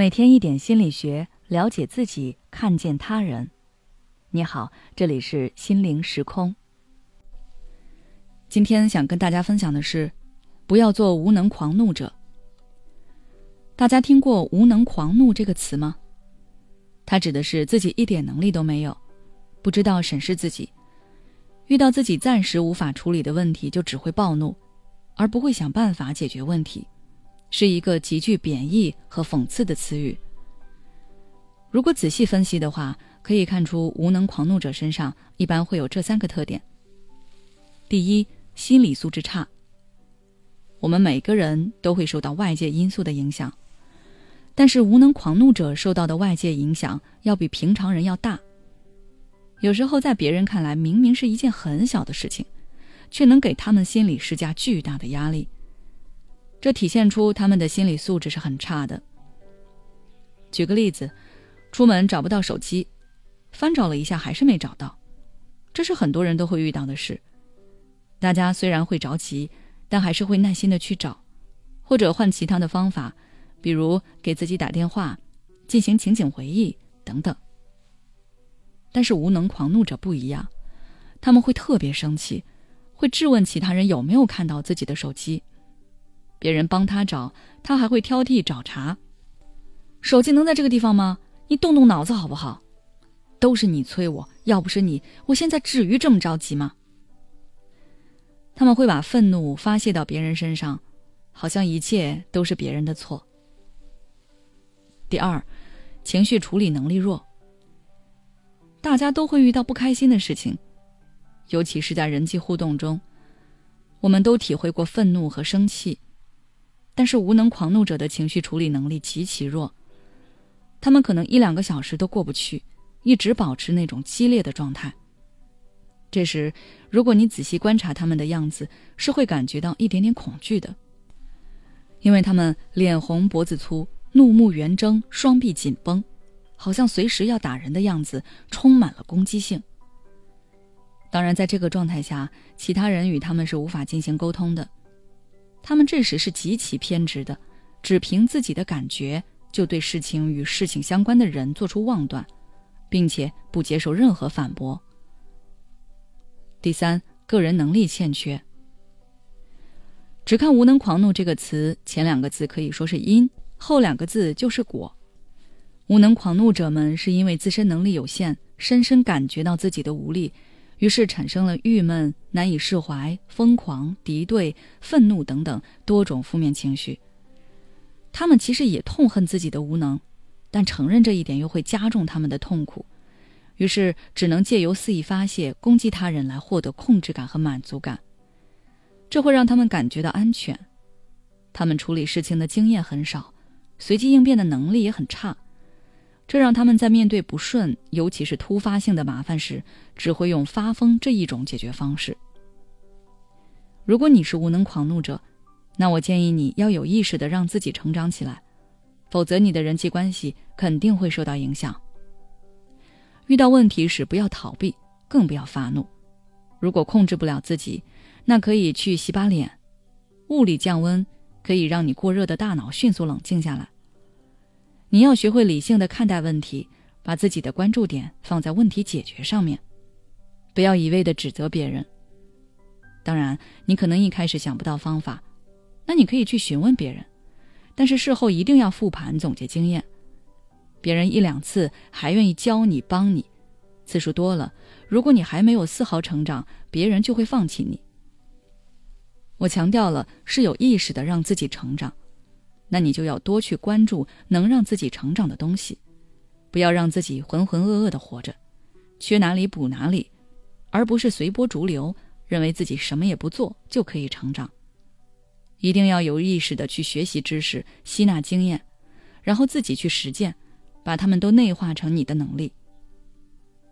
每天一点心理学，了解自己，看见他人。你好，这里是心灵时空。今天想跟大家分享的是，不要做无能狂怒者。大家听过“无能狂怒”这个词吗？它指的是自己一点能力都没有，不知道审视自己，遇到自己暂时无法处理的问题就只会暴怒，而不会想办法解决问题。是一个极具贬义和讽刺的词语。如果仔细分析的话，可以看出无能狂怒者身上一般会有这三个特点：第一，心理素质差。我们每个人都会受到外界因素的影响，但是无能狂怒者受到的外界影响要比平常人要大。有时候在别人看来明明是一件很小的事情，却能给他们心理施加巨大的压力。这体现出他们的心理素质是很差的。举个例子，出门找不到手机，翻找了一下还是没找到，这是很多人都会遇到的事。大家虽然会着急，但还是会耐心的去找，或者换其他的方法，比如给自己打电话，进行情景回忆等等。但是无能狂怒者不一样，他们会特别生气，会质问其他人有没有看到自己的手机。别人帮他找，他还会挑剔找茬。手机能在这个地方吗？你动动脑子好不好？都是你催我，要不是你，我现在至于这么着急吗？他们会把愤怒发泄到别人身上，好像一切都是别人的错。第二，情绪处理能力弱。大家都会遇到不开心的事情，尤其是在人际互动中，我们都体会过愤怒和生气。但是无能狂怒者的情绪处理能力极其弱，他们可能一两个小时都过不去，一直保持那种激烈的状态。这时，如果你仔细观察他们的样子，是会感觉到一点点恐惧的，因为他们脸红脖子粗，怒目圆睁，双臂紧绷，好像随时要打人的样子，充满了攻击性。当然，在这个状态下，其他人与他们是无法进行沟通的。他们这时是极其偏执的，只凭自己的感觉就对事情与事情相关的人做出妄断，并且不接受任何反驳。第三，个人能力欠缺。只看“无能狂怒”这个词，前两个字可以说是因，后两个字就是果。无能狂怒者们是因为自身能力有限，深深感觉到自己的无力。于是产生了郁闷、难以释怀、疯狂、敌对、愤怒等等多种负面情绪。他们其实也痛恨自己的无能，但承认这一点又会加重他们的痛苦，于是只能借由肆意发泄、攻击他人来获得控制感和满足感。这会让他们感觉到安全。他们处理事情的经验很少，随机应变的能力也很差。这让他们在面对不顺，尤其是突发性的麻烦时，只会用发疯这一种解决方式。如果你是无能狂怒者，那我建议你要有意识的让自己成长起来，否则你的人际关系肯定会受到影响。遇到问题时不要逃避，更不要发怒。如果控制不了自己，那可以去洗把脸，物理降温可以让你过热的大脑迅速冷静下来。你要学会理性的看待问题，把自己的关注点放在问题解决上面，不要一味的指责别人。当然，你可能一开始想不到方法，那你可以去询问别人，但是事后一定要复盘总结经验。别人一两次还愿意教你帮你，次数多了，如果你还没有丝毫成长，别人就会放弃你。我强调了是有意识的让自己成长。那你就要多去关注能让自己成长的东西，不要让自己浑浑噩噩的活着，缺哪里补哪里，而不是随波逐流，认为自己什么也不做就可以成长。一定要有意识的去学习知识，吸纳经验，然后自己去实践，把它们都内化成你的能力。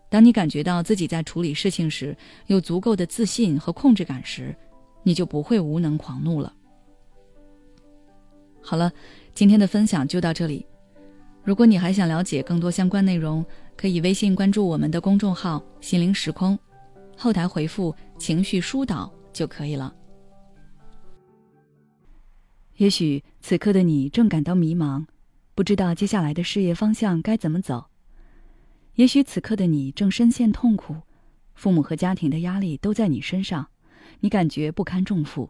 当你感觉到自己在处理事情时有足够的自信和控制感时，你就不会无能狂怒了。好了，今天的分享就到这里。如果你还想了解更多相关内容，可以微信关注我们的公众号“心灵时空”，后台回复“情绪疏导”就可以了。也许此刻的你正感到迷茫，不知道接下来的事业方向该怎么走。也许此刻的你正深陷痛苦，父母和家庭的压力都在你身上，你感觉不堪重负，